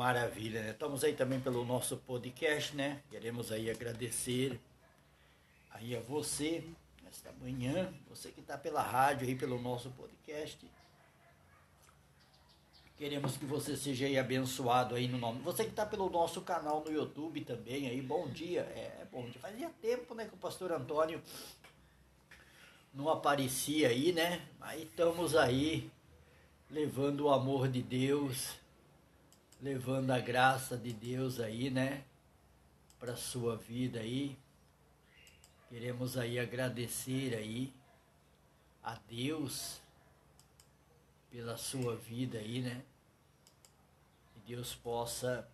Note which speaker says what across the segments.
Speaker 1: Maravilha, né? Estamos aí também pelo nosso podcast, né? Queremos aí agradecer aí a você nesta manhã, você que está pela rádio aí pelo nosso podcast. Queremos que você seja aí abençoado aí no nome. Você que está pelo nosso canal no YouTube também aí, bom dia. É, bom dia. Fazia tempo, né, que o pastor Antônio não aparecia aí, né? Mas estamos aí levando o amor de Deus, levando a graça de Deus aí, né? Para sua vida aí. Queremos aí agradecer aí a Deus pela sua vida aí, né? Que Deus possa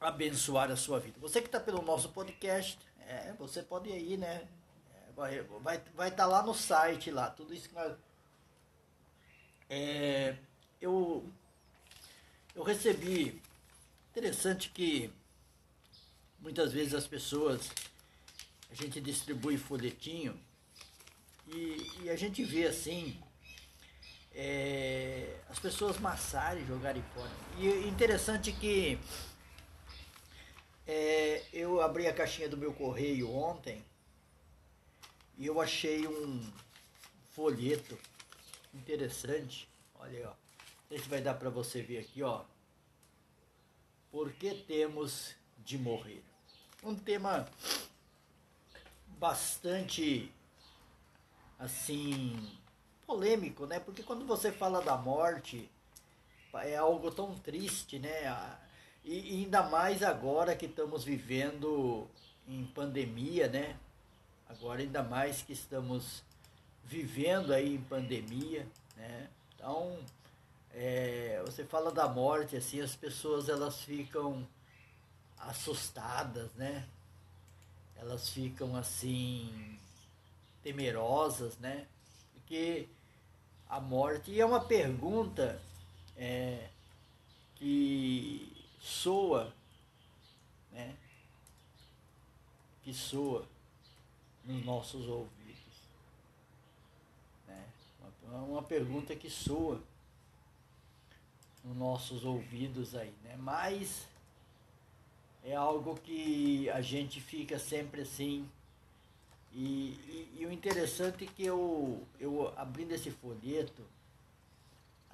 Speaker 1: abençoar a sua vida. Você que está pelo nosso podcast, é, você pode ir aí, né? É, vai estar vai, vai tá lá no site lá, tudo isso que nós. É, eu, eu recebi. Interessante que muitas vezes as pessoas. A gente distribui folhetinho e, e a gente vê assim é, as pessoas massarem e jogarem fora. E interessante que é, eu abri a caixinha do meu correio ontem e eu achei um folheto interessante. Olha aí, ó. Não sei se vai dar para você ver aqui, ó. Por que temos de morrer? Um tema bastante assim polêmico, né? Porque quando você fala da morte, é algo tão triste, né? E ainda mais agora que estamos vivendo em pandemia, né? Agora ainda mais que estamos vivendo aí em pandemia, né? Então, é, você fala da morte, assim, as pessoas elas ficam assustadas, né? Elas ficam assim temerosas, né? Porque a morte. E é uma pergunta é, que soa, né? Que soa nos nossos ouvidos. Né? Uma, uma pergunta que soa nos nossos ouvidos aí, né? Mas é algo que a gente fica sempre assim e, e, e, o interessante é que eu, eu abrindo esse folheto,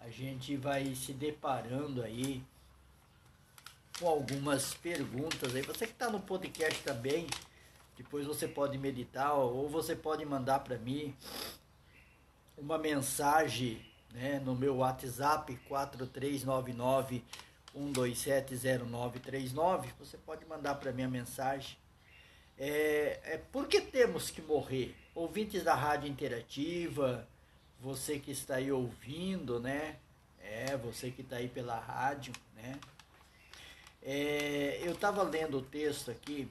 Speaker 1: a gente vai se deparando aí com algumas perguntas aí. Você que está no podcast também, depois você pode meditar ou você pode mandar para mim uma mensagem né, no meu WhatsApp 4399 1270939. Você pode mandar para mim a mensagem é, é por que temos que morrer? Ouvintes da Rádio Interativa, você que está aí ouvindo, né? É, você que está aí pela rádio, né? É, eu estava lendo o texto aqui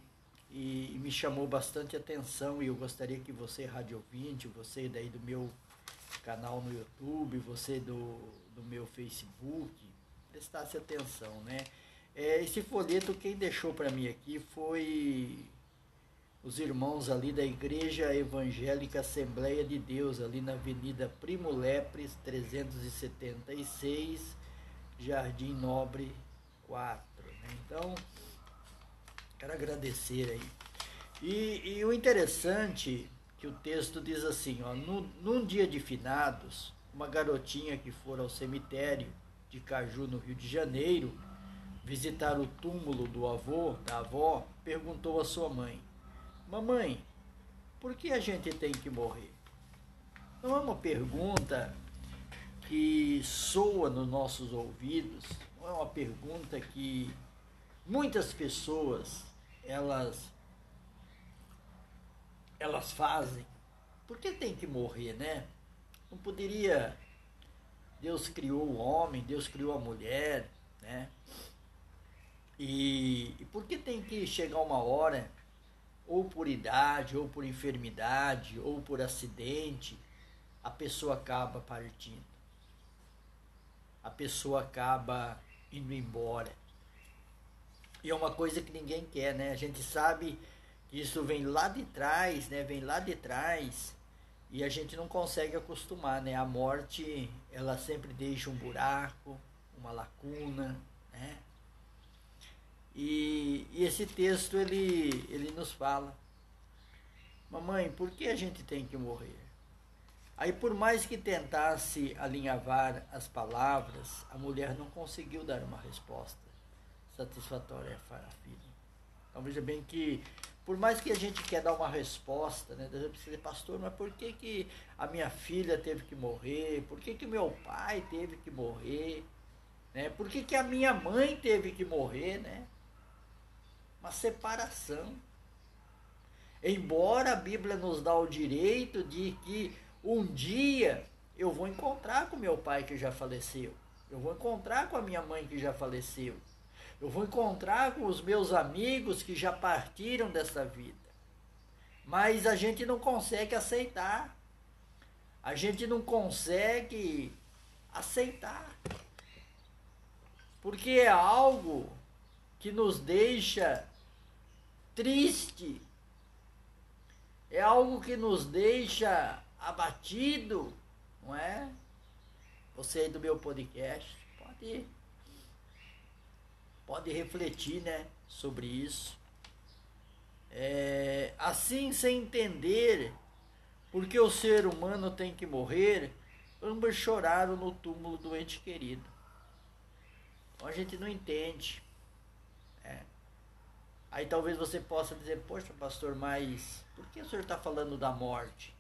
Speaker 1: e, e, me chamou bastante atenção e eu gostaria que você, rádio ouvinte, você daí do meu canal no YouTube, você do, do meu Facebook, prestasse atenção, né? É, esse folheto quem deixou para mim aqui foi os irmãos ali da Igreja Evangélica Assembleia de Deus, ali na Avenida Primo Lepres, 376, Jardim Nobre 4. Né? Então, quero agradecer aí. E, e, o interessante que o texto diz assim, ó, no, num dia de finados, uma garotinha que for ao cemitério de Caju, no Rio de Janeiro, visitar o túmulo do avô, da avó, perguntou à sua mãe, Mamãe, por que a gente tem que morrer? Não é uma pergunta que soa nos nossos ouvidos, não é uma pergunta que muitas pessoas elas elas fazem. Por que tem que morrer, né? Não poderia Deus criou o homem, Deus criou a mulher, né? E, e por que tem que chegar uma hora ou por idade, ou por enfermidade, ou por acidente, a pessoa acaba partindo. A pessoa acaba indo embora. E é uma coisa que ninguém quer, né? A gente sabe isso vem lá de trás, né? Vem lá de trás e a gente não consegue acostumar, né? A morte, ela sempre deixa um buraco, uma lacuna, Né? E, e esse texto ele, ele nos fala, mamãe, por que a gente tem que morrer? Aí, por mais que tentasse alinhavar as palavras, a mulher não conseguiu dar uma resposta satisfatória à filha. Então, veja bem que, por mais que a gente quer dar uma resposta, né, Deus precisa dizer, pastor, mas por que, que a minha filha teve que morrer? Por que, que meu pai teve que morrer? Né? Por que, que a minha mãe teve que morrer? Né? Uma separação. Embora a Bíblia nos dá o direito de que um dia eu vou encontrar com meu pai que já faleceu. Eu vou encontrar com a minha mãe que já faleceu. Eu vou encontrar com os meus amigos que já partiram dessa vida. Mas a gente não consegue aceitar. A gente não consegue aceitar. Porque é algo que nos deixa triste. É algo que nos deixa abatido, não é? Você aí do meu podcast, pode pode refletir, né, sobre isso. É, assim, sem entender porque o ser humano tem que morrer, ambos choraram no túmulo do ente querido. Então a gente não entende. É. Aí talvez você possa dizer, poxa pastor, mas por que o senhor está falando da morte?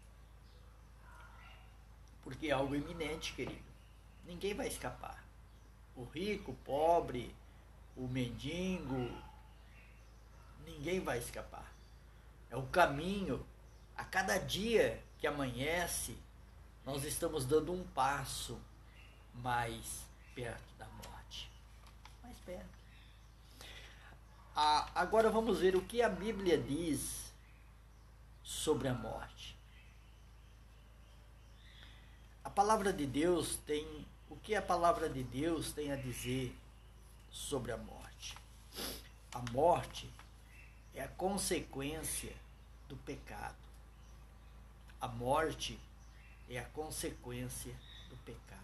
Speaker 1: Porque é algo iminente, querido. Ninguém vai escapar. O rico, o pobre, o mendigo, ninguém vai escapar. É o caminho. A cada dia que amanhece, nós estamos dando um passo mais perto da morte. Mais perto. Ah, agora vamos ver o que a Bíblia diz sobre a morte. A palavra de Deus tem o que a palavra de Deus tem a dizer sobre a morte. A morte é a consequência do pecado. A morte é a consequência do pecado.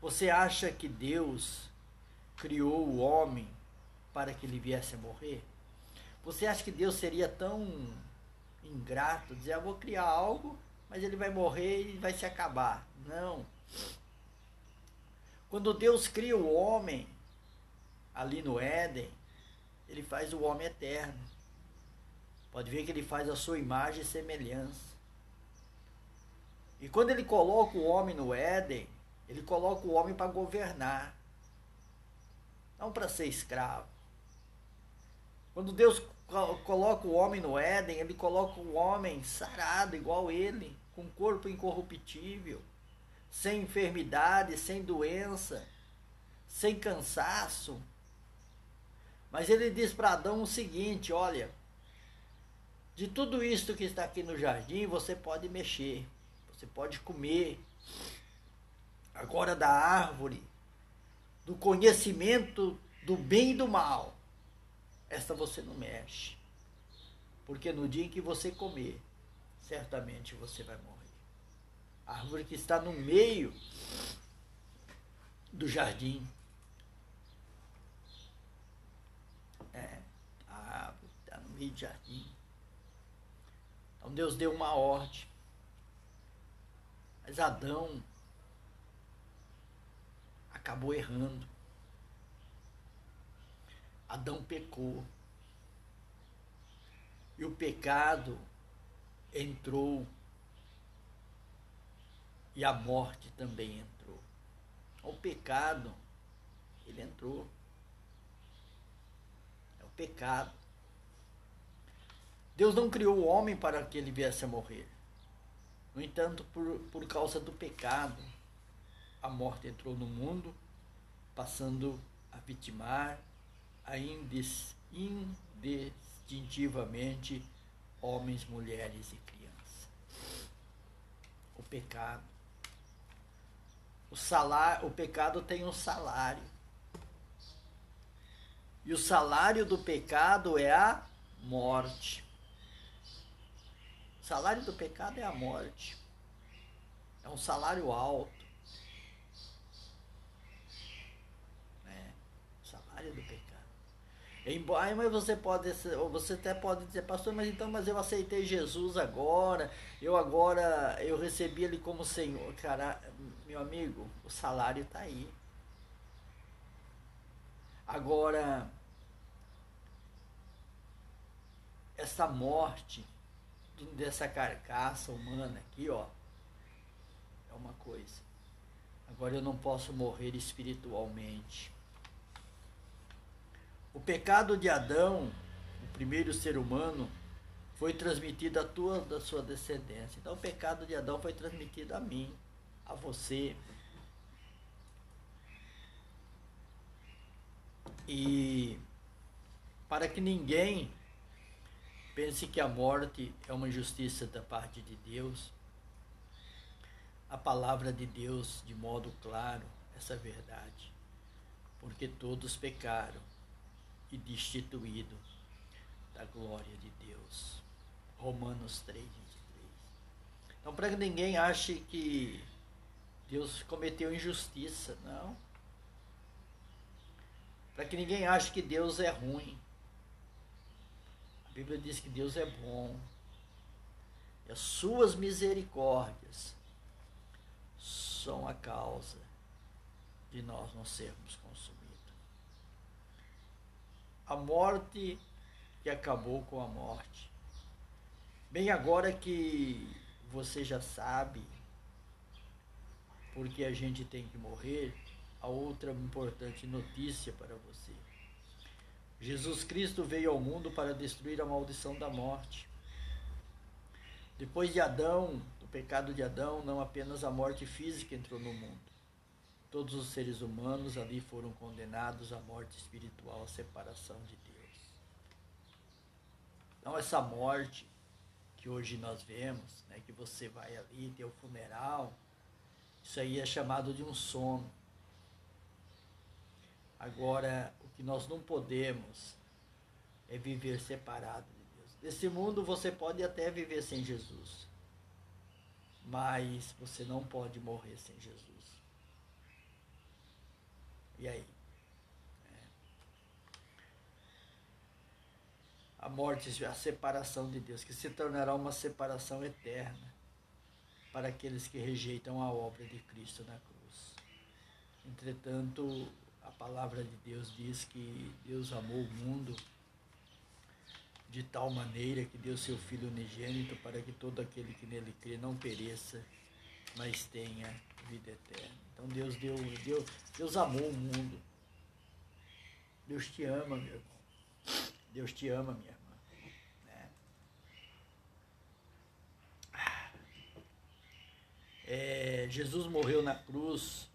Speaker 1: Você acha que Deus criou o homem para que ele viesse a morrer? Você acha que Deus seria tão ingrato dizer, eu vou criar algo, mas ele vai morrer e vai se acabar? Não. Quando Deus cria o homem, ali no Éden, ele faz o homem eterno. Pode ver que ele faz a sua imagem e semelhança. E quando ele coloca o homem no Éden, ele coloca o homem para governar, não para ser escravo. Quando Deus coloca o homem no Éden, ele coloca o homem sarado igual ele, com corpo incorruptível, sem enfermidade, sem doença, sem cansaço, mas ele diz para Adão o seguinte: olha, de tudo isto que está aqui no jardim, você pode mexer, você pode comer. Agora, da árvore, do conhecimento do bem e do mal, esta você não mexe. Porque no dia em que você comer, certamente você vai morrer. A árvore que está no meio do jardim, de jardim. Então Deus deu uma ordem. Mas Adão acabou errando. Adão pecou. E o pecado entrou. E a morte também entrou. O pecado, ele entrou. É o pecado. Deus não criou o homem para que ele viesse a morrer. No entanto, por, por causa do pecado, a morte entrou no mundo, passando a vitimar a indistintivamente homens, mulheres e crianças. O pecado. O salário, o pecado tem um salário. E o salário do pecado é a morte. O salário do pecado é a morte. É um salário alto. É. Embora, mas você pode, você até pode dizer, pastor, mas então, mas eu aceitei Jesus agora, eu agora, eu recebi ele como Senhor. Cara, meu amigo, o salário está aí. Agora, essa morte dessa carcaça humana aqui, ó, é uma coisa. Agora eu não posso morrer espiritualmente. O pecado de Adão, o primeiro ser humano, foi transmitido a toda sua descendência. Então o pecado de Adão foi transmitido a mim, a você. E para que ninguém pense que a morte é uma injustiça da parte de Deus, a palavra de Deus de modo claro essa verdade. Porque todos pecaram e destituído da glória de Deus. Romanos 3, 23. Então, para que ninguém ache que Deus cometeu injustiça, não. Para que ninguém ache que Deus é ruim. A Bíblia diz que Deus é bom. E as suas misericórdias são a causa de nós não sermos consumidos a morte que acabou com a morte. Bem, agora que você já sabe porque a gente tem que morrer, a outra importante notícia para você. Jesus Cristo veio ao mundo para destruir a maldição da morte. Depois de Adão, do pecado de Adão, não apenas a morte física entrou no mundo, Todos os seres humanos ali foram condenados à morte espiritual, à separação de Deus. Então, essa morte que hoje nós vemos, né, que você vai ali ter o funeral, isso aí é chamado de um sono. Agora, que nós não podemos é viver separado de Deus. Nesse mundo você pode até viver sem Jesus, mas você não pode morrer sem Jesus. E aí? É. A morte, a separação de Deus, que se tornará uma separação eterna para aqueles que rejeitam a obra de Cristo na cruz. Entretanto, a palavra de Deus diz que Deus amou o mundo de tal maneira que deu seu Filho unigênito para que todo aquele que nele crê não pereça, mas tenha vida eterna. Então Deus deu, Deus, Deus amou o mundo. Deus te ama, meu irmão. Deus te ama, minha irmã. Né? É, Jesus morreu na cruz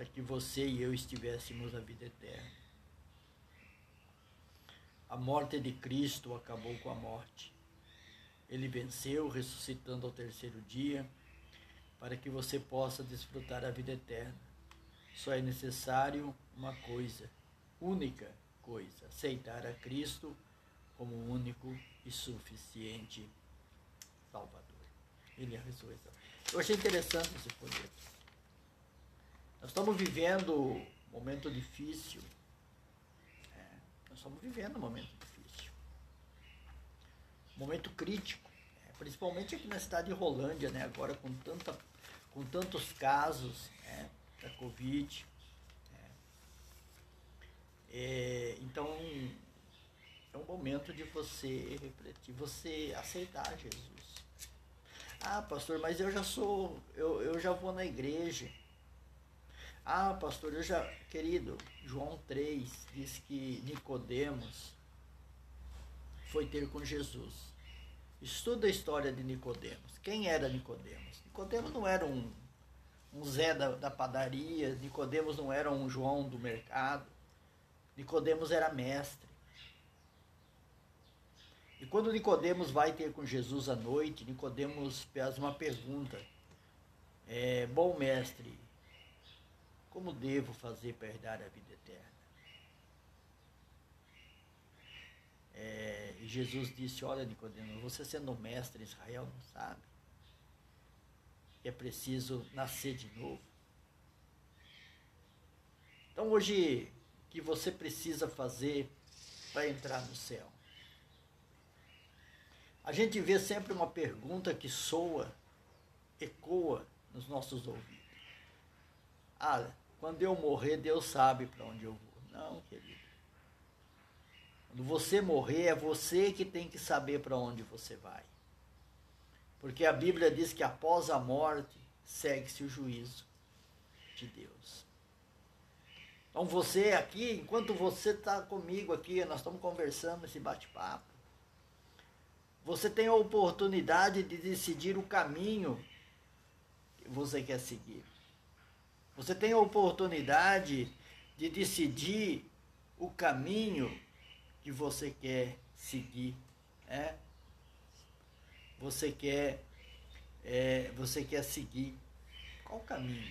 Speaker 1: para que você e eu estivéssemos a vida eterna. A morte de Cristo acabou com a morte. Ele venceu, ressuscitando ao terceiro dia para que você possa desfrutar a vida eterna. Só é necessário uma coisa, única coisa: aceitar a Cristo como único e suficiente Salvador. Ele é a ressurreição. Eu achei interessante esse folheto. Nós estamos vivendo um momento difícil. É, nós estamos vivendo um momento difícil. Um momento crítico. É, principalmente aqui na cidade de Rolândia, né? agora com tanta com tantos casos né, da Covid. Né. É, então, é um momento de você refletir, você aceitar Jesus. Ah, pastor, mas eu já sou, eu, eu já vou na igreja. Ah, pastor, eu já, querido, João 3 diz que Nicodemos foi ter com Jesus. Estuda a história de Nicodemos. Quem era Nicodemos? Nicodemos não era um, um Zé da, da padaria, Nicodemos não era um João do mercado. Nicodemos era mestre. E quando Nicodemos vai ter com Jesus à noite, Nicodemos faz uma pergunta. É, bom mestre, como devo fazer para herdar a vida eterna? É, e Jesus disse, olha Nicodemos, você sendo mestre em Israel não sabe é preciso nascer de novo. Então hoje que você precisa fazer para entrar no céu? A gente vê sempre uma pergunta que soa, ecoa nos nossos ouvidos. Ah, quando eu morrer, Deus sabe para onde eu vou. Não, querido. Quando você morrer, é você que tem que saber para onde você vai. Porque a Bíblia diz que após a morte segue-se o juízo de Deus. Então você aqui, enquanto você está comigo aqui, nós estamos conversando esse bate-papo. Você tem a oportunidade de decidir o caminho que você quer seguir. Você tem a oportunidade de decidir o caminho que você quer seguir. É? Você quer, é, você quer seguir qual caminho?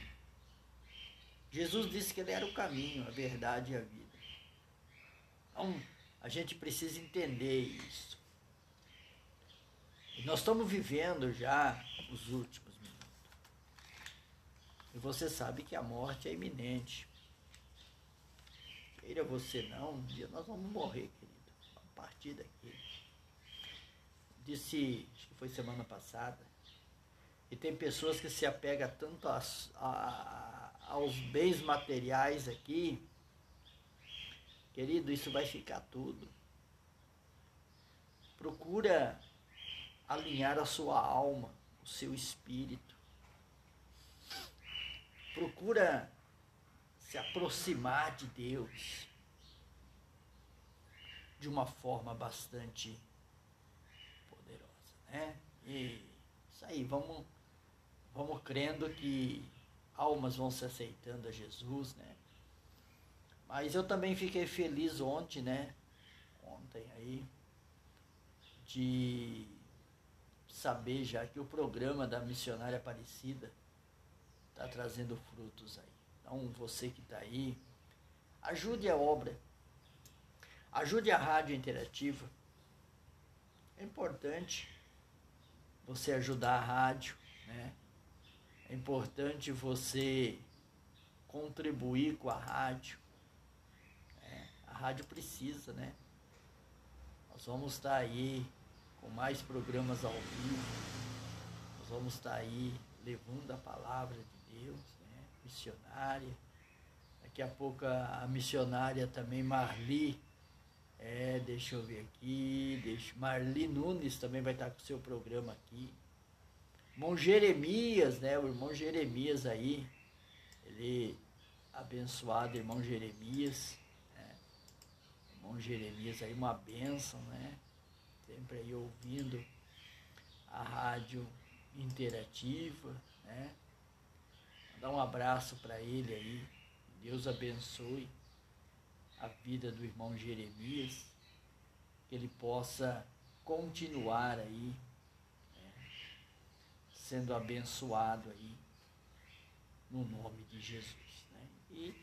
Speaker 1: Jesus disse que ele era o caminho, a verdade e a vida. Então, a gente precisa entender isso. E nós estamos vivendo já os últimos. E você sabe que a morte é iminente. Queira você não, um dia nós vamos morrer, querido. A partir daqui. Disse, acho que foi semana passada, e tem pessoas que se apegam tanto a, a, aos bens materiais aqui, querido, isso vai ficar tudo. Procura alinhar a sua alma, o seu espírito. Procura se aproximar de Deus de uma forma bastante poderosa, né? E isso aí, vamos, vamos crendo que almas vão se aceitando a Jesus, né? Mas eu também fiquei feliz ontem, né? Ontem aí, de saber já que o programa da Missionária Aparecida está trazendo frutos aí. Então, você que está aí, ajude a obra, ajude a rádio interativa. É importante você ajudar a rádio, né? É importante você contribuir com a rádio. É, a rádio precisa, né? Nós vamos estar aí com mais programas ao vivo. Nós vamos estar aí levando a palavra de Deus, né? missionária. Daqui a pouco a, missionária também, Marli, é, deixa eu ver aqui, deixa, Marli Nunes também vai estar com o seu programa aqui. Irmão Jeremias, né? O irmão Jeremias aí, ele abençoado, irmão Jeremias. Né? Irmão Jeremias aí, uma bênção, né? sempre aí ouvindo a rádio interativa, né? Dar um abraço para ele aí. Deus abençoe a vida do irmão Jeremias, que ele possa continuar aí né? sendo abençoado aí no nome de Jesus, né? E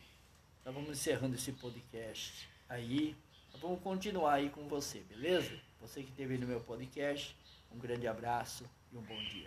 Speaker 1: nós vamos encerrando esse podcast aí. Vamos continuar aí com você, beleza? Você que esteve no meu podcast, um grande abraço e um bom dia.